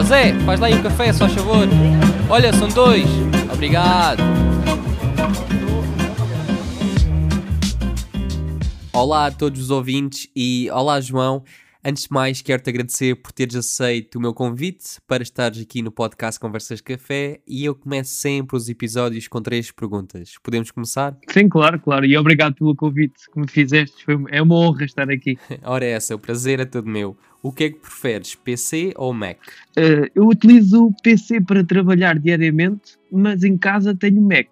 Ó Zé, faz lá aí um café, só favor. Olha, são dois. Obrigado. Olá a todos os ouvintes e olá João. Antes de mais, quero-te agradecer por teres aceito o meu convite para estares aqui no podcast Conversas Café e eu começo sempre os episódios com três perguntas. Podemos começar? Sim, claro, claro. E obrigado pelo convite que me fizeste. Foi, é uma honra estar aqui. Ora, é essa, o prazer é todo meu. O que é que preferes, PC ou Mac? Uh, eu utilizo o PC para trabalhar diariamente, mas em casa tenho Mac.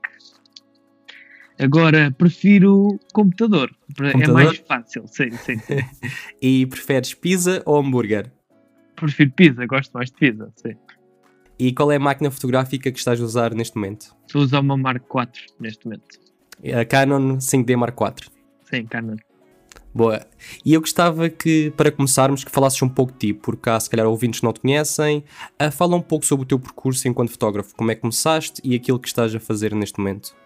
Agora prefiro computador. É computador? É mais fácil, sim, sim. sim. e preferes pizza ou hambúrguer? Prefiro pizza, gosto mais de pizza, sim. E qual é a máquina fotográfica que estás a usar neste momento? Estou a usar uma Mark IV neste momento. A Canon 5D Mark IV? Sim, Canon. Boa. E eu gostava que, para começarmos, que falasses um pouco de ti, porque há se calhar ouvintes que não te conhecem. Uh, fala um pouco sobre o teu percurso enquanto fotógrafo, como é que começaste e aquilo que estás a fazer neste momento.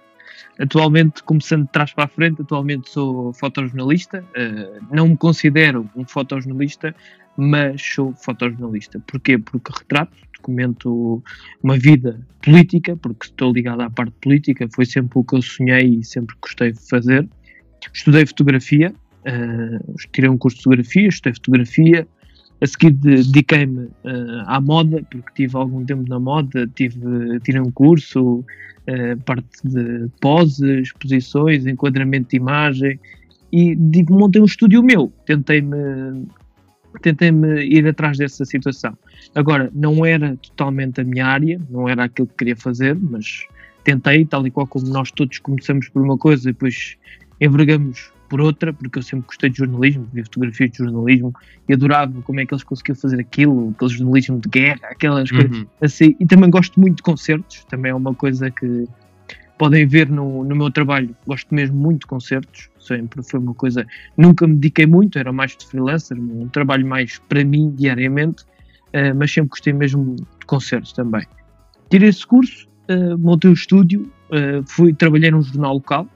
Atualmente, começando de trás para a frente, atualmente sou fotojornalista. Uh, não me considero um fotojornalista, mas sou fotojornalista. Porquê? Porque retrato, documento uma vida política, porque estou ligado à parte política, foi sempre o que eu sonhei e sempre gostei de fazer. Estudei fotografia, uh, tirei um curso de fotografia, estudei fotografia, a seguir dediquei-me uh, à moda, porque tive algum tempo na moda, tive, tirei um curso, parte de poses, posições, enquadramento de imagem, e montei um estúdio meu. Tentei-me tentei-me ir atrás dessa situação. Agora, não era totalmente a minha área, não era aquilo que queria fazer, mas tentei, tal e qual como nós todos começamos por uma coisa e depois envergamos por outra, porque eu sempre gostei de jornalismo, vi fotografias de jornalismo e adorava como é que eles conseguiam fazer aquilo, aquele jornalismo de guerra, aquelas uhum. coisas assim. E também gosto muito de concertos, também é uma coisa que podem ver no, no meu trabalho. Gosto mesmo muito de concertos, sempre foi uma coisa. Nunca me dediquei muito, era mais de freelancer, um trabalho mais para mim diariamente, uh, mas sempre gostei mesmo de concertos também. Tirei esse curso, uh, montei o um estúdio, uh, fui, trabalhei num jornal local,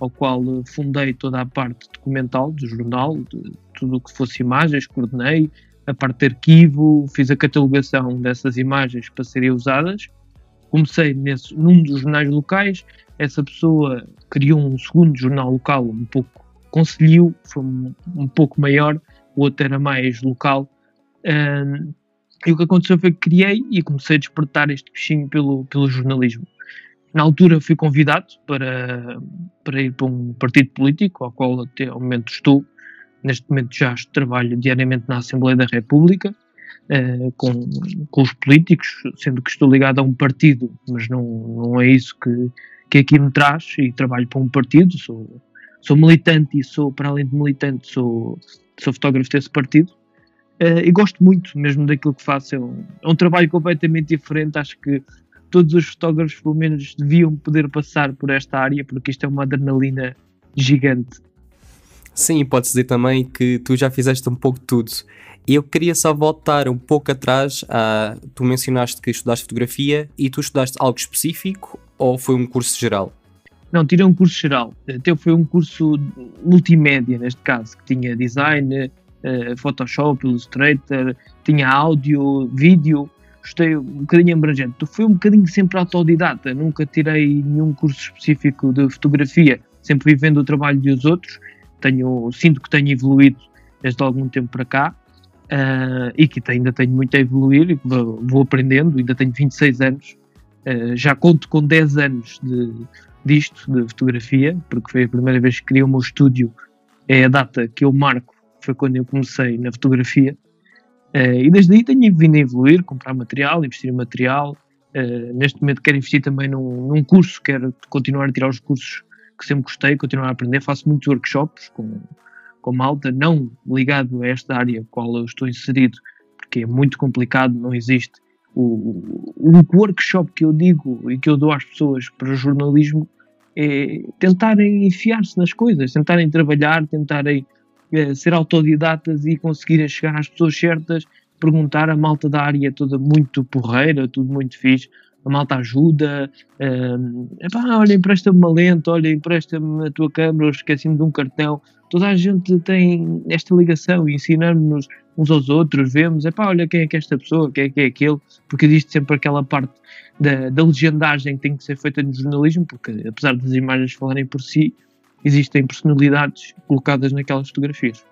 ao qual eh, fundei toda a parte documental do jornal, de tudo o que fosse imagens, coordenei, a parte de arquivo, fiz a catalogação dessas imagens para serem usadas. Comecei nesse, num dos jornais locais, essa pessoa criou um segundo jornal local um pouco conselhio, foi um, um pouco maior, o outro era mais local. Um, e o que aconteceu foi que criei e comecei a despertar este bichinho pelo, pelo jornalismo. Na altura fui convidado para, para ir para um partido político, ao qual até ao momento estou. Neste momento já trabalho diariamente na Assembleia da República, eh, com, com os políticos, sendo que estou ligado a um partido, mas não, não é isso que, que aqui me traz, e trabalho para um partido, sou, sou militante e sou, para além de militante, sou, sou fotógrafo desse partido. Uh, e gosto muito mesmo daquilo que faço. É um, é um, trabalho completamente diferente. Acho que todos os fotógrafos, pelo menos, deviam poder passar por esta área, porque isto é uma adrenalina gigante. Sim, pode-se dizer também que tu já fizeste um pouco de tudo. Eu queria só voltar um pouco atrás. A, tu mencionaste que estudaste fotografia e tu estudaste algo específico ou foi um curso geral? Não, tirei um curso geral. Até foi um curso multimédia, neste caso, que tinha design, uh, Photoshop, Illustrator, tinha áudio, vídeo, gostei um bocadinho abrangente. Fui um bocadinho sempre autodidata, nunca tirei nenhum curso específico de fotografia, sempre vivendo o trabalho dos outros. Tenho, sinto que tenho evoluído desde algum tempo para cá uh, e que ainda tenho muito a evoluir, vou, vou aprendendo, ainda tenho 26 anos, uh, já conto com 10 anos de, disto, de fotografia, porque foi a primeira vez que criei o meu estúdio, é a data que eu marco, foi quando eu comecei na fotografia. Uh, e desde aí tenho vindo a evoluir, comprar material, investir em material. Uh, neste momento quero investir também num, num, curso, quero continuar a tirar os cursos que sempre gostei, continuar a aprender. Faço muitos workshops com, com malta, não ligado a esta área a qual eu estou inserido, porque é muito complicado, não existe. O, o workshop que eu digo e que eu dou às pessoas para jornalismo é tentarem enfiar-se nas coisas, tentarem trabalhar, tentarem ser autodidatas e conseguirem chegar às pessoas certas, perguntar a malta da área toda muito porreira, tudo muito fixe, a malta ajuda, uh, epá, olha, empresta-me uma lente, olha, empresta-me a tua câmera, esqueci-me de um cartão. Toda a gente tem esta ligação ensinamos-nos uns aos outros, vemos, epá, olha quem é que é esta pessoa, quem é que é aquele, porque existe sempre aquela parte da, da legendagem que tem que ser feita no jornalismo, porque apesar das imagens falarem por si, existem personalidades colocadas naquelas fotografias.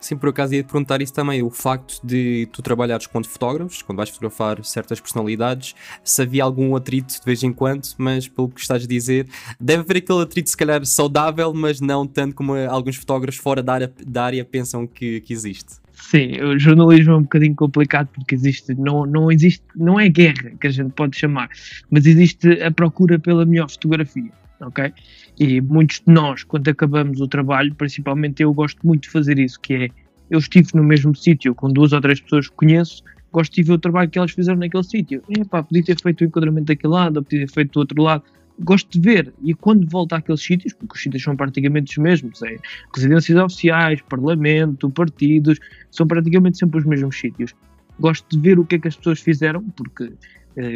Sim, por acaso ia te perguntar isso também, o facto de tu trabalhares com fotógrafos, quando vais fotografar certas personalidades, se havia algum atrito de vez em quando, mas pelo que estás a dizer, deve haver aquele atrito se calhar saudável, mas não tanto como alguns fotógrafos fora da área, da área pensam que, que existe. Sim, o jornalismo é um bocadinho complicado porque existe, não, não existe, não é guerra que a gente pode chamar, mas existe a procura pela melhor fotografia, ok? E muitos de nós, quando acabamos o trabalho, principalmente eu gosto muito de fazer isso, que é, eu estive no mesmo sítio com duas ou três pessoas que conheço, gosto de ver o trabalho que elas fizeram naquele sítio. Epá, podia ter feito o enquadramento daquele lado, ou podia ter feito do outro lado. Gosto de ver, e quando volto àqueles sítios, porque os sítios são praticamente os mesmos, é residências oficiais, parlamento, partidos, são praticamente sempre os mesmos sítios. Gosto de ver o que é que as pessoas fizeram, porque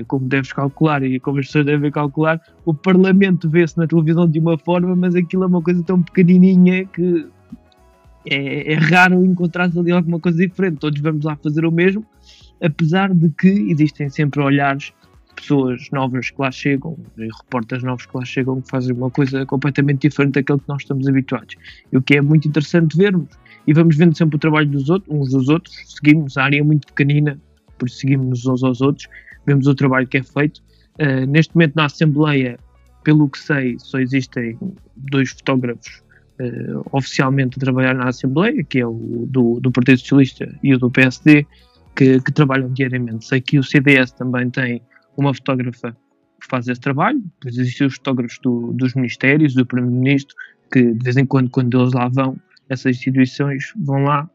como deves calcular e como as pessoas devem calcular, o Parlamento vê-se na televisão de uma forma, mas aquilo é uma coisa tão pequenininha que é, é raro encontrar ali alguma coisa diferente. Todos vamos lá fazer o mesmo, apesar de que existem sempre olhares pessoas novas que lá chegam, repórteres novos que lá chegam, que fazem uma coisa completamente diferente daquilo que nós estamos habituados. E o que é muito interessante vermos. E vamos vendo sempre o trabalho dos outros, uns dos outros, seguimos, a área é muito pequenina, por isso seguimos uns aos outros, vemos o trabalho que é feito. Uh, neste momento na Assembleia, pelo que sei, só existem dois fotógrafos uh, oficialmente a trabalhar na Assembleia, que é o do, do Partido Socialista e o do PSD, que, que, trabalham diariamente. Sei que o CDS também tem uma fotógrafa que faz esse trabalho, depois existem os fotógrafos do, dos ministérios, do Primeiro-Ministro, que de vez em quando, quando eles lá vão, essas instituições vão lá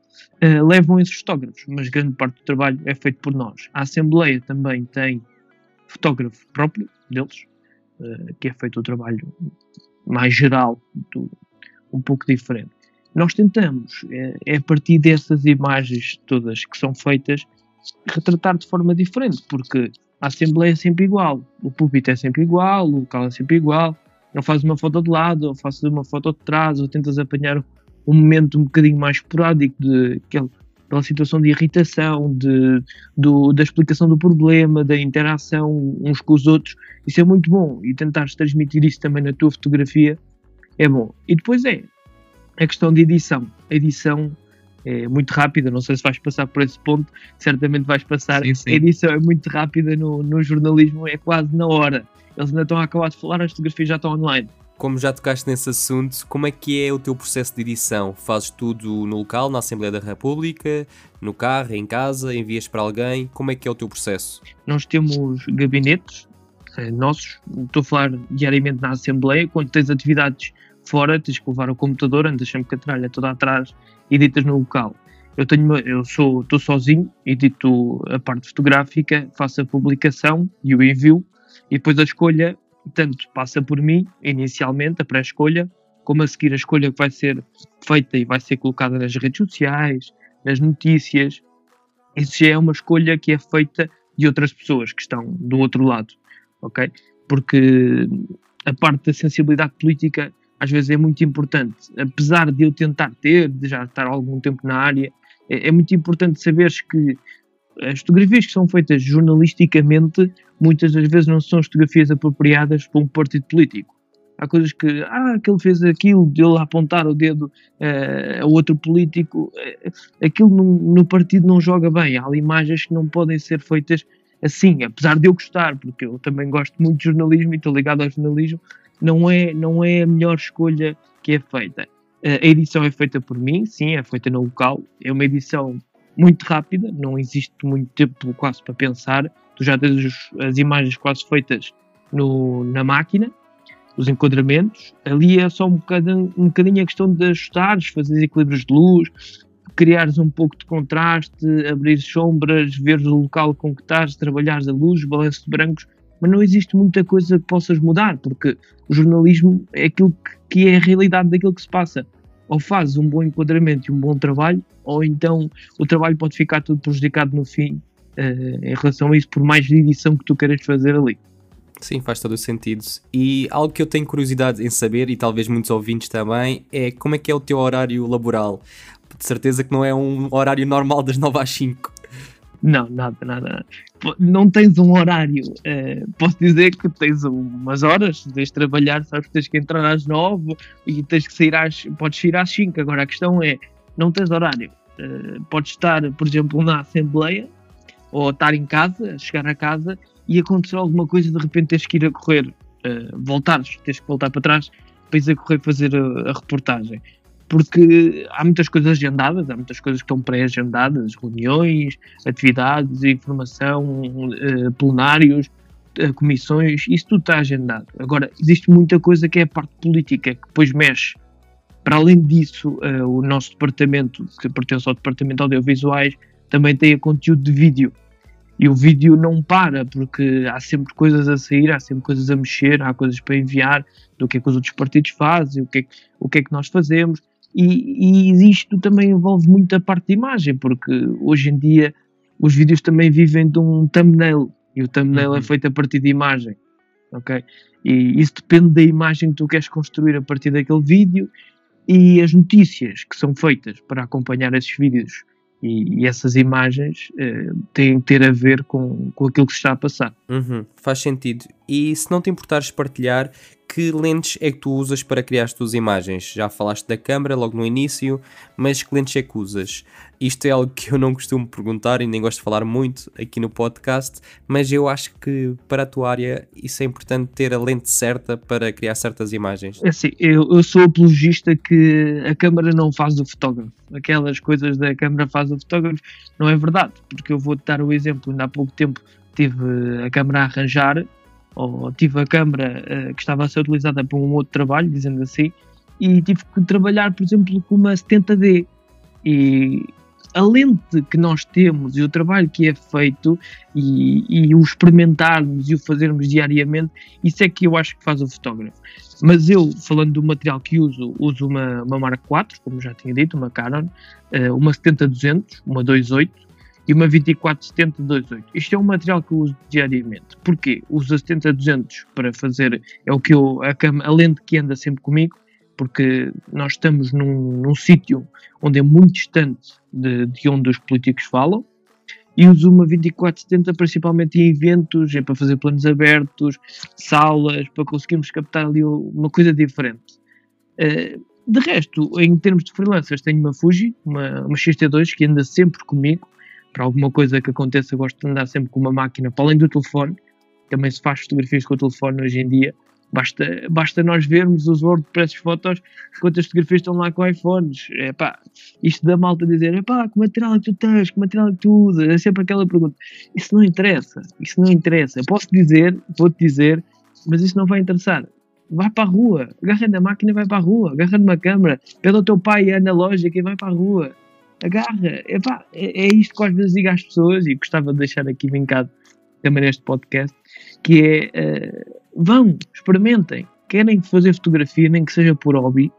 uh, levam esses fotógrafos, mas grande parte do trabalho é feito por nós. A Assembleia também tem fotógrafo próprio deles, uh, que é feito o trabalho mais geral, do, um pouco diferente. Nós tentamos, é, é a partir dessas imagens todas que são feitas, retratar de forma diferente, porque a Assembleia é sempre igual, o púlpito é sempre igual, o local é sempre igual, não fazes uma foto de lado, ou fazes uma foto de trás, ou tentas apanhar um momento um bocadinho mais esporádico de aquela situação de irritação, de, do, da explicação do problema, da interação uns com os outros. Isso é muito bom e tentares transmitir isso também na tua fotografia é bom. E depois é a questão de edição. A edição é muito rápida, não sei se vais passar por esse ponto, certamente vais passar. Sim, sim. A edição é muito rápida no, no jornalismo, é quase na hora. Eles ainda estão a acabar de falar, as fotografias já estão online como já tocaste nesse assunto, como é que é o teu processo de edição? Fazes tudo no local, na Assembleia da República, no carro, em casa, envias para alguém? Como é que é o teu processo? Nós temos gabinetes eh, nossos, estou a falar diariamente na Assembleia, quando tens atividades fora, tens que levar o computador, andas sempre com a tralha toda atrás, editas no local. Eu tenho, eu sou, estou sozinho, edito a parte fotográfica, faço a publicação e o envio, e depois a escolha tanto passa por mim, inicialmente, a pré-escolha, como a seguir a escolha que vai ser feita e vai ser colocada nas redes sociais, nas notícias. Isso já é uma escolha que é feita de outras pessoas que estão do outro lado, ok? Porque a parte da sensibilidade política às vezes é muito importante. Apesar de eu tentar ter, de já estar algum tempo na área, é, é muito importante saberes que as fotografias que são feitas jornalisticamente muitas das vezes não são fotografias apropriadas para um partido político. Há coisas que, ah, que ele fez aquilo, de ele apontar o dedo uh, a outro político, uh, aquilo no, no, partido não joga bem. Há imagens que não podem ser feitas assim, apesar de eu gostar, porque eu também gosto muito de jornalismo e estou ligado ao jornalismo, não é, não é a melhor escolha que é feita. Uh, a edição é feita por mim, sim, é feita no local, é uma edição muito rápida, não existe muito tempo quase para pensar. Tu já tens os, as imagens quase feitas no, na máquina, os enquadramentos. Ali é só um bocadinho, um bocadinho a questão de ajustares, fazer equilíbrios de luz, criares um pouco de contraste, abrir sombras, ver o local com que estás, trabalhares a luz, balanço de brancos, mas não existe muita coisa que possas mudar, porque o jornalismo é aquilo que, que é a realidade daquilo que se passa ou fazes um bom enquadramento e um bom trabalho, ou então o trabalho pode ficar tudo prejudicado no fim uh, em relação a isso, por mais edição que tu queiras fazer ali. Sim, faz todo o sentido. E algo que eu tenho curiosidade em saber, e talvez muitos ouvintes também, é como é que é o teu horário laboral. De certeza que não é um horário normal das 9 às 5. Não, nada, nada. Não tens um horário. Uh, posso dizer que tens umas horas, tens de trabalhar, sabes que tens que entrar às 9 e tens que sair às. Podes sair às 5. Agora a questão é: não tens horário. Uh, podes estar, por exemplo, na Assembleia ou estar em casa, chegar a casa e acontecer alguma coisa, de repente tens que ir a correr, uh, voltares, tens que voltar para trás para ir a correr fazer a, a reportagem. Porque há muitas coisas agendadas, há muitas coisas que estão pré-agendadas, reuniões, atividades, informação, uh, plenários, uh, comissões, isso tudo está agendado. Agora, existe muita coisa que é a parte política, que depois mexe. Para além disso, uh, o nosso departamento, que pertence ao departamento de audiovisuais, também tem a conteúdo de vídeo e o vídeo não para, porque há sempre coisas a sair, há sempre coisas a mexer, há coisas para enviar, do que é que os outros partidos fazem, o que é, o que, é que nós fazemos. E, e isto também envolve muito a parte de imagem, porque hoje em dia os vídeos também vivem de um thumbnail, e o thumbnail é uhum. é feito a partir de imagem, ok? E isso depende da imagem que tu queres construir a partir daquele vídeo e as notícias que são feitas para acompanhar esses vídeos e, e, essas imagens uh, têm que ter a ver com, com aquilo que se está a passar. Uhum, faz sentido. E se não te importares partilhar, que lentes é que tu usas para criar as tuas imagens? Já falaste da câmera logo no início, mas que lentes é que usas? Isto é algo que eu não costumo perguntar e nem gosto de falar muito aqui no podcast, mas eu acho que para a tua área isso é importante ter a lente certa para criar certas imagens. É assim, eu, eu sou apologista que a câmera não faz o fotógrafo. Aquelas coisas da câmera faz o fotógrafo, não é verdade, porque eu vou-te dar o exemplo, ainda há pouco tempo tive a câmera a arranjar ou tive a câmara uh, que estava a ser utilizada para um outro trabalho, dizendo assim, e tive que trabalhar, por exemplo, com uma 70D. E a lente que nós temos e o trabalho que é feito e, e, o experimentarmos e o fazermos diariamente, isso é que eu acho que faz o fotógrafo. Mas eu, falando do material que uso, uso uma, uma Mark IV, como já tinha dito, uma Canon, uh, uma 70-200, uma 2.8, e uma 2470-28. Isto é um material que eu uso diariamente. Porquê? Uso a 70-200 para fazer, é o que eu, a, a, lente que anda sempre comigo, porque nós estamos num, num sítio onde é muito distante de, de onde os políticos falam, e uso uma 2470 principalmente em eventos, é para fazer planos abertos, salas, para conseguirmos captar ali uma coisa diferente. Uh, de resto, em termos de freelancers, tenho uma Fuji, uma, uma XT2 que anda sempre comigo, para alguma coisa que aconteça, eu gosto de andar sempre com uma máquina, para além do telefone, também se faz fotografias com o telefone hoje em dia. Basta, basta nós vermos os WordPress fotos, quantas fotografias estão lá com iPhones. É pá, isto da malta dizer, é pá, que material é que tu tens, que material é que tu usas? É sempre aquela pergunta. Isso não interessa, isso não interessa. Posso dizer, vou-te dizer, mas isso não vai interessar. Vai para a rua, agarra na máquina e vai para a rua, agarra numa câmera, pede ao teu pai a analógica e vai para a rua agarra. Epá, é, é isto que às vezes digo às pessoas e gostava de deixar aqui vincado também neste podcast, que é uh, vão, experimentem. Querem fazer fotografia, nem que seja por hobby,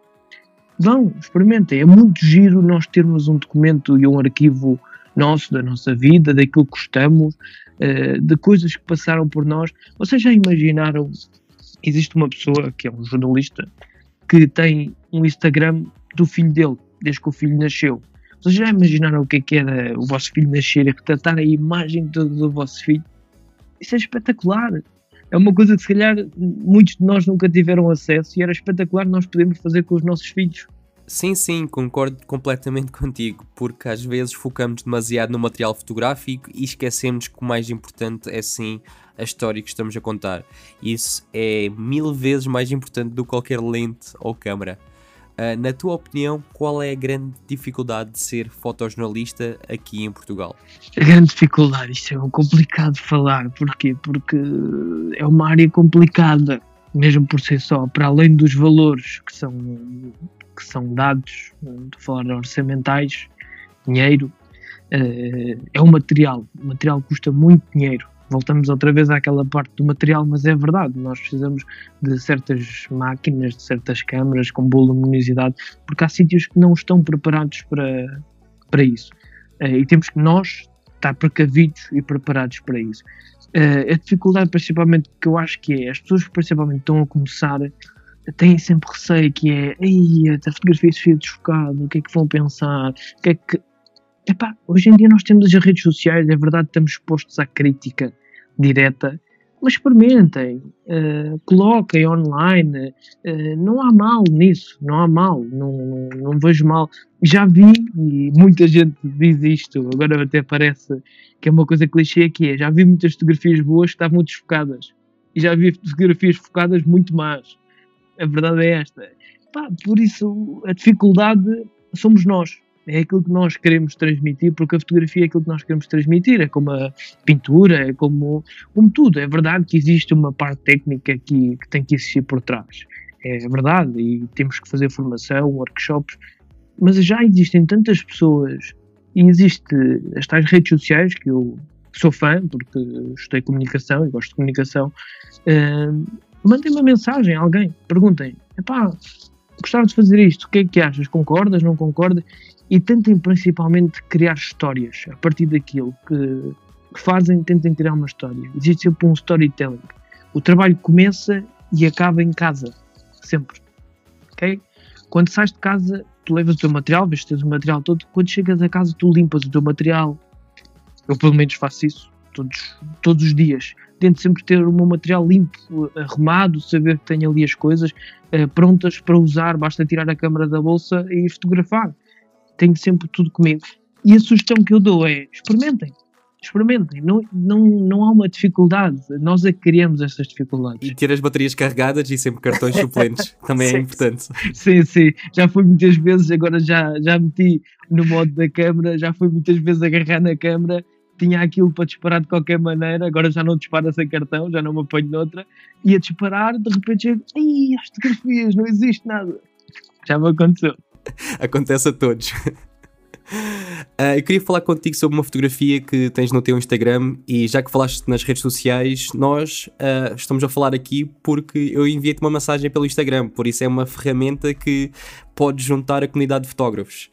vão, experimentem. É muito giro nós termos um documento e um arquivo nosso, da nossa vida, daquilo que gostamos, uh, de coisas que passaram por nós. Vocês já imaginaram? Existe uma pessoa que é um jornalista que tem um Instagram do filho dele, desde que o filho nasceu. Vocês já imaginaram o que é que era o vosso filho nascer e retratar a imagem do, do vosso filho? Isso é espetacular. É uma coisa que se calhar muitos de nós nunca tiveram acesso e era espetacular nós podemos fazer com os nossos filhos. Sim, sim, concordo completamente contigo, porque às vezes focamos demasiado no material fotográfico e esquecemos que o mais importante é sim a história que estamos a contar. Isso é mil vezes mais importante do que qualquer lente ou câmera. Uh, na tua opinião, qual é a grande dificuldade de ser fotojornalista aqui em Portugal? A grande dificuldade, isto é complicado de falar, porquê? Porque é uma área complicada, mesmo por si só, para além dos valores que são, que são dados, de falar orçamentais, dinheiro, uh, é um material, o material custa muito dinheiro, voltamos outra vez àquela parte do material, mas é verdade, nós precisamos de certas máquinas, de certas câmaras com boa luminosidade, porque há sítios que não estão preparados para, para isso. Eh, e temos que nós estar precavidos e preparados para isso. Uh, a dificuldade, principalmente, que eu acho que é, as pessoas principalmente estão a começar, têm sempre receio que é, ei, a fotografia se desfocada, o que é que vão pensar, o que é que... Epá, hoje em dia nós temos as redes sociais, é verdade, estamos expostos à crítica direta, mas experimentem, uh, coloquem online, uh, não há mal nisso, não há mal, não, não, não, vejo mal. Já vi, e muita gente diz isto, agora até parece que é uma coisa clichê que é, já vi muitas fotografias boas que estavam desfocadas, e já vi fotografias focadas muito más. A verdade é esta. Por isso, a dificuldade somos nós, é aquilo que nós queremos transmitir, porque a fotografia é aquilo que nós queremos transmitir, é como a pintura, é como, como tudo. É verdade que existe uma parte técnica que, que tem que existir por trás, é verdade, e temos que fazer formação, workshops, mas já existem tantas pessoas e existe as tais redes sociais que eu sou fã, porque estudei comunicação e gosto de comunicação. Uh, mandem uma mensagem a alguém, perguntem: epá, gostava de fazer isto, o que é que achas? Concordas? Não concordas? E tentem principalmente criar histórias a partir daquilo que, que fazem, tentem criar uma história. Existe sempre um storytelling. O trabalho começa e acaba em casa, sempre. Ok? Quando sais de casa, tu levas o teu material, vês tens o material todo. Quando chegas a casa, tu limpas o teu material. Eu, pelo menos, faço isso todos, todos os dias. Tento sempre ter o meu material limpo, arrumado, saber que tenho ali as coisas uh, prontas para usar. Basta tirar a câmera da bolsa e fotografar tenho sempre tudo comigo. E a sugestão que eu dou é experimentem. Experimentem, não, não, não há uma dificuldade, nós é que criamos estas dificuldades. E ter as baterias carregadas e sempre cartões suplentes também é sim, é importante. Sim, sim, já fui muitas vezes, agora já, já meti no modo da câmera, já fui muitas vezes agarrar na câmera, tinha aquilo para disparar de qualquer maneira, agora já não dispara sem cartão, já não me apanho noutra, ia disparar, de repente chego, ai, as fotografias, não existe nada. Já me aconteceu. Acontece a todos. Uh, eu queria falar contigo sobre uma fotografia que tens no teu Instagram e já que falaste nas redes sociais, nós uh, estamos a falar aqui porque eu enviei-te uma mensagem pelo Instagram, por isso é uma ferramenta que pode juntar a comunidade de fotógrafos.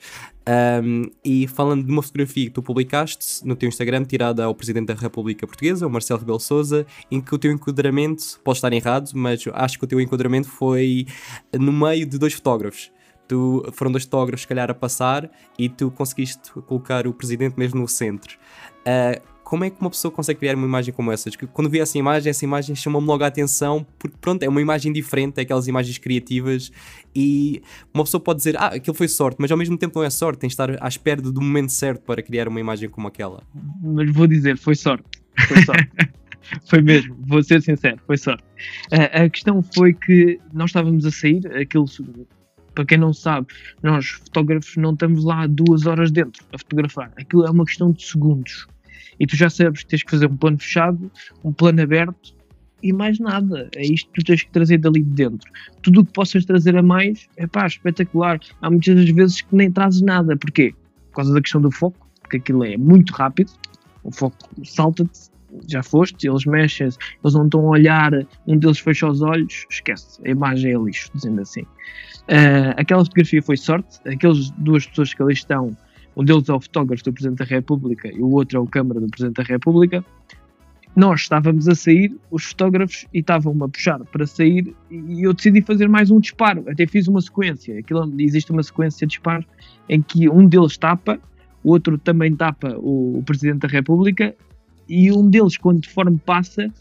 Um, e falando de uma fotografia que tu publicaste no teu Instagram, tirada ao Presidente da República Portuguesa, o Marcelo Rebelo Souza, em que o teu enquadramento, pode estar errado, mas acho que o teu enquadramento foi no meio de dois fotógrafos tu foram dois fotógrafos, se calhar, a passar e tu conseguiste colocar o presidente mesmo no centro. Uh, como é que uma pessoa consegue criar uma imagem como essa? Quando vi essa imagem, essa imagem chamou-me logo a atenção, porque pronto, é uma imagem diferente, é aquelas imagens criativas e uma pessoa pode dizer, ah, aquilo foi sorte, mas ao mesmo tempo não é sorte, tem de estar à espera do momento certo para criar uma imagem como aquela. Mas vou dizer, foi sorte. Foi sorte. foi mesmo, vou ser sincero, foi sorte. Uh, a questão foi que nós estávamos a sair, aquilo para quem não sabe, nós fotógrafos não estamos lá duas horas dentro a fotografar. Aquilo é uma questão de segundos. E tu já sabes que tens que fazer um plano fechado, um plano aberto e mais nada. É isto que tu tens que trazer dali de dentro. Tudo o que possas trazer a mais é pá, espetacular. Há muitas das vezes que nem trazes nada. Porquê? Por causa da questão do foco, porque aquilo é muito rápido. O foco salta-te já foste, eles mexem, eles não estão a olhar, um deles fecha os olhos, esquece, a imagem é lixo, dizendo assim. Uh, aquela fotografia foi sorte, aquelas duas pessoas que ali estão, um deles é o fotógrafo do Presidente da República e o outro é o câmara do Presidente da República. Nós estávamos a sair, os fotógrafos, e estavam-me a puxar para sair, e eu decidi fazer mais um disparo. Até fiz uma sequência. Aquilo, existe uma sequência de disparos em que um deles tapa, o outro também tapa o, o Presidente da República, e um deles, quando de forma passa,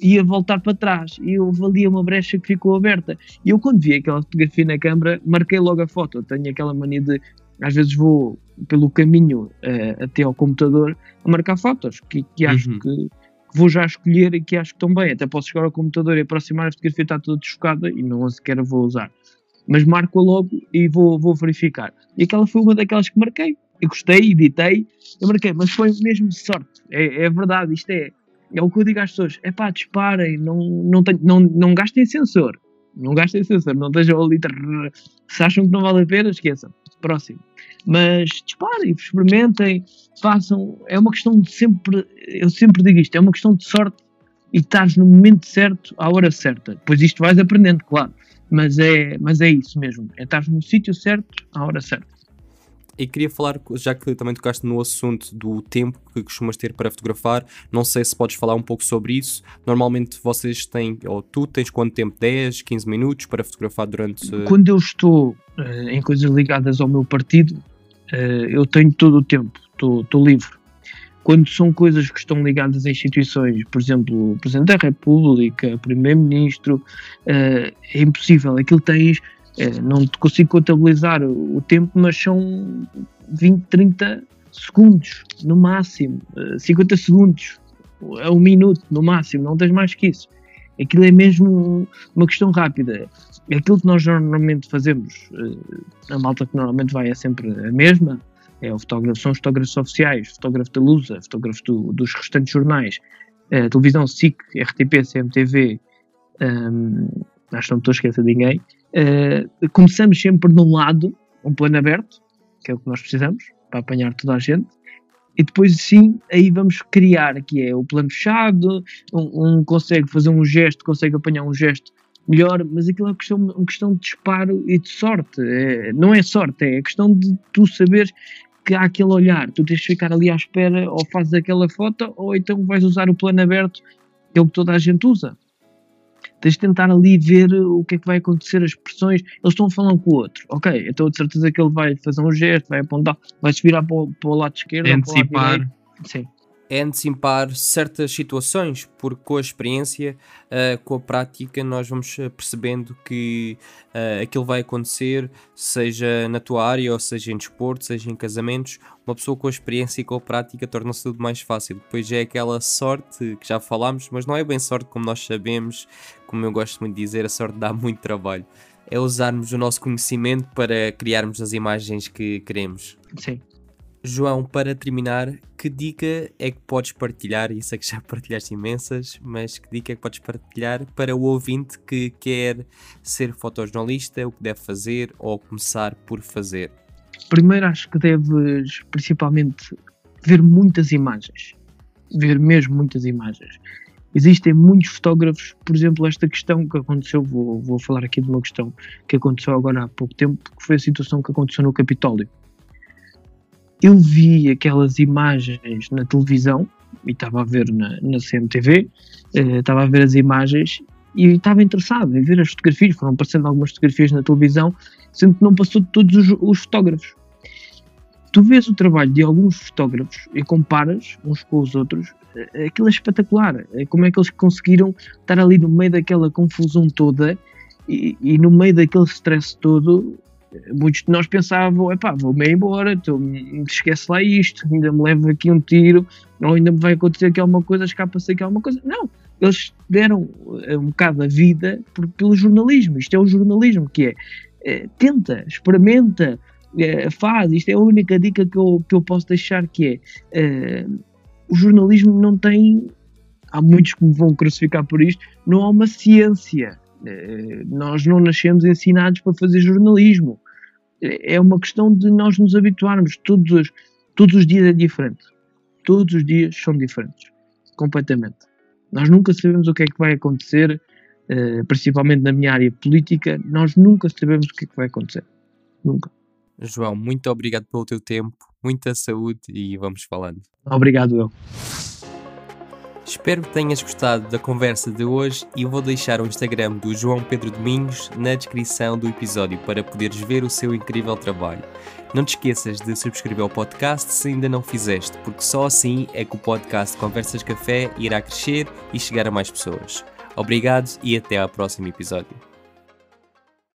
ia voltar para trás e eu valia uma brecha que ficou aberta. E eu, quando vi aquela fotografia na câmara, marquei logo a foto. Eu tenho aquela mania de, às vezes, vou pelo caminho uh, até ao computador a marcar fotos que, que acho uhum. que, vou já escolher e que acho que estão bem. Até posso chegar ao computador e aproximar a fotografia está toda desfocada e não sequer vou usar. Mas marco-a logo e vou, vou verificar. E aquela foi uma daquelas que marquei. Eu gostei, editei, eu marquei, mas foi mesmo sorte. É, é verdade, isto é é o que eu digo às pessoas: é pá, disparem, não, não, não, não gastem sensor. Não gastem sensor, não estejam ali. Se acham que não vale a pena, esqueçam. Próximo. Mas disparem, experimentem, façam. É uma questão de sempre. Eu sempre digo isto: é uma questão de sorte e estás no momento certo, à hora certa. Depois isto vais aprendendo, claro. Mas é, mas é isso mesmo: é estar no sítio certo, à hora certa. E queria falar, já que também tocaste no assunto do tempo que costumas ter para fotografar, não sei se podes falar um pouco sobre isso. Normalmente vocês têm, ou tu tens quanto tempo? 10, 15 minutos para fotografar durante. Quando eu estou uh, em coisas ligadas ao meu partido, uh, eu tenho todo o tempo, estou livre. Quando são coisas que estão ligadas a instituições, por exemplo, o Presidente da República, Primeiro-Ministro, uh, é impossível. Aquilo tens é, não consigo contabilizar o, o, tempo, mas são 20, 30 segundos no máximo, 50 segundos a um minuto no máximo, não tens mais que isso. Aquilo é mesmo uma questão rápida. Aquilo que nós normalmente fazemos, eh, a malta que normalmente vai é sempre a mesma, é o fotógrafo, são os fotógrafos oficiais, fotógrafo da Lusa, fotógrafo do, dos restantes jornais, a televisão SIC, RTP, CMTV, um, acho que não estou a esquecer de ninguém, uh, começamos sempre num lado, um plano aberto, que é o que nós precisamos, para apanhar toda a gente, e depois sim, aí vamos criar, que é o plano fechado, um, um consegue fazer um gesto, consegue apanhar um gesto melhor, mas aquilo é questão, uma questão de disparo e de sorte, é, não é sorte, é questão de tu saberes que há aquele olhar, tu tens de ficar ali à espera, ou fazes aquela foto, ou então vais usar o plano aberto, que é o que toda a gente usa tens de tentar ali ver o que é que vai acontecer, as pressões. Eles estão a falar um com o outro, ok, então de certeza que ele vai fazer um gesto, vai apontar, vai se virar para o, para o lado esquerdo, antecipar. Para o lado Sim é antecipar certas situações, porque com a experiência, uh, com a prática, nós vamos eh, percebendo que uh, aquilo vai acontecer, seja na tua área, ou seja em desporto, seja em casamentos. Uma pessoa com a experiência e com a prática torna-se tudo mais fácil. Depois é aquela sorte que já falámos, mas não é bem sorte como nós sabemos, como eu gosto muito de dizer, a sorte dá muito trabalho. É usarmos o nosso conhecimento para criarmos as imagens que queremos. Sim. João, para terminar, que dica é que podes partilhar? E sei que já partilhaste imensas, mas que dica é que podes partilhar para o ouvinte que quer ser fotojornalista, o que deve fazer ou começar por fazer? Primeiro, acho que deves principalmente ver muitas imagens, ver mesmo muitas imagens. Existem muitos fotógrafos, por exemplo, esta questão que aconteceu, vou, vou falar aqui de uma questão que aconteceu agora há pouco tempo, que foi a situação que aconteceu no Capitólio eu vi aquelas imagens na televisão e estava a ver na, na CMTV, eh, estava a ver as imagens e estava interessado em ver as fotografias. Foram aparecendo algumas fotografias na televisão, sendo que não passou de todos os, os fotógrafos. Tu vês o trabalho de alguns fotógrafos e comparas uns com os outros, eh, aquilo é espetacular. É como é que eles conseguiram estar ali no meio daquela confusão toda e, e no meio daquele stress todo muitos de nós pensavam, epá, vou-me embora, então, esquece lá isto, ainda me leva aqui um tiro, ou ainda me vai acontecer aqui alguma coisa, escapa-se aqui alguma coisa. Não, eles deram eh, um bocado a vida por, pelo jornalismo, isto é o jornalismo que é, é tenta, experimenta, é, faz, isto é a única dica que eu, que eu posso deixar que é, é o jornalismo não tem, há muitos que me vão crucificar por isto, não há uma ciência, nós não nascemos ensinados para fazer jornalismo é uma questão de nós nos habituarmos. Todos os, todos os dias é diferente. Todos os dias são diferentes. Completamente. Nós nunca sabemos o que é que vai acontecer, uh, principalmente na minha área política. Nós nunca sabemos o que é que vai acontecer. Nunca. João, muito obrigado pelo teu tempo, muita saúde e vamos falando. Obrigado, eu. Espero que tenhas gostado da conversa de hoje e vou deixar o Instagram do João Pedro Domingos na descrição do episódio para poderes ver o seu incrível trabalho. Não te esqueças de subscrever ao podcast se ainda não fizeste, porque só assim é que o podcast Conversas Café irá crescer e chegar a mais pessoas. Obrigado e até ao próximo episódio.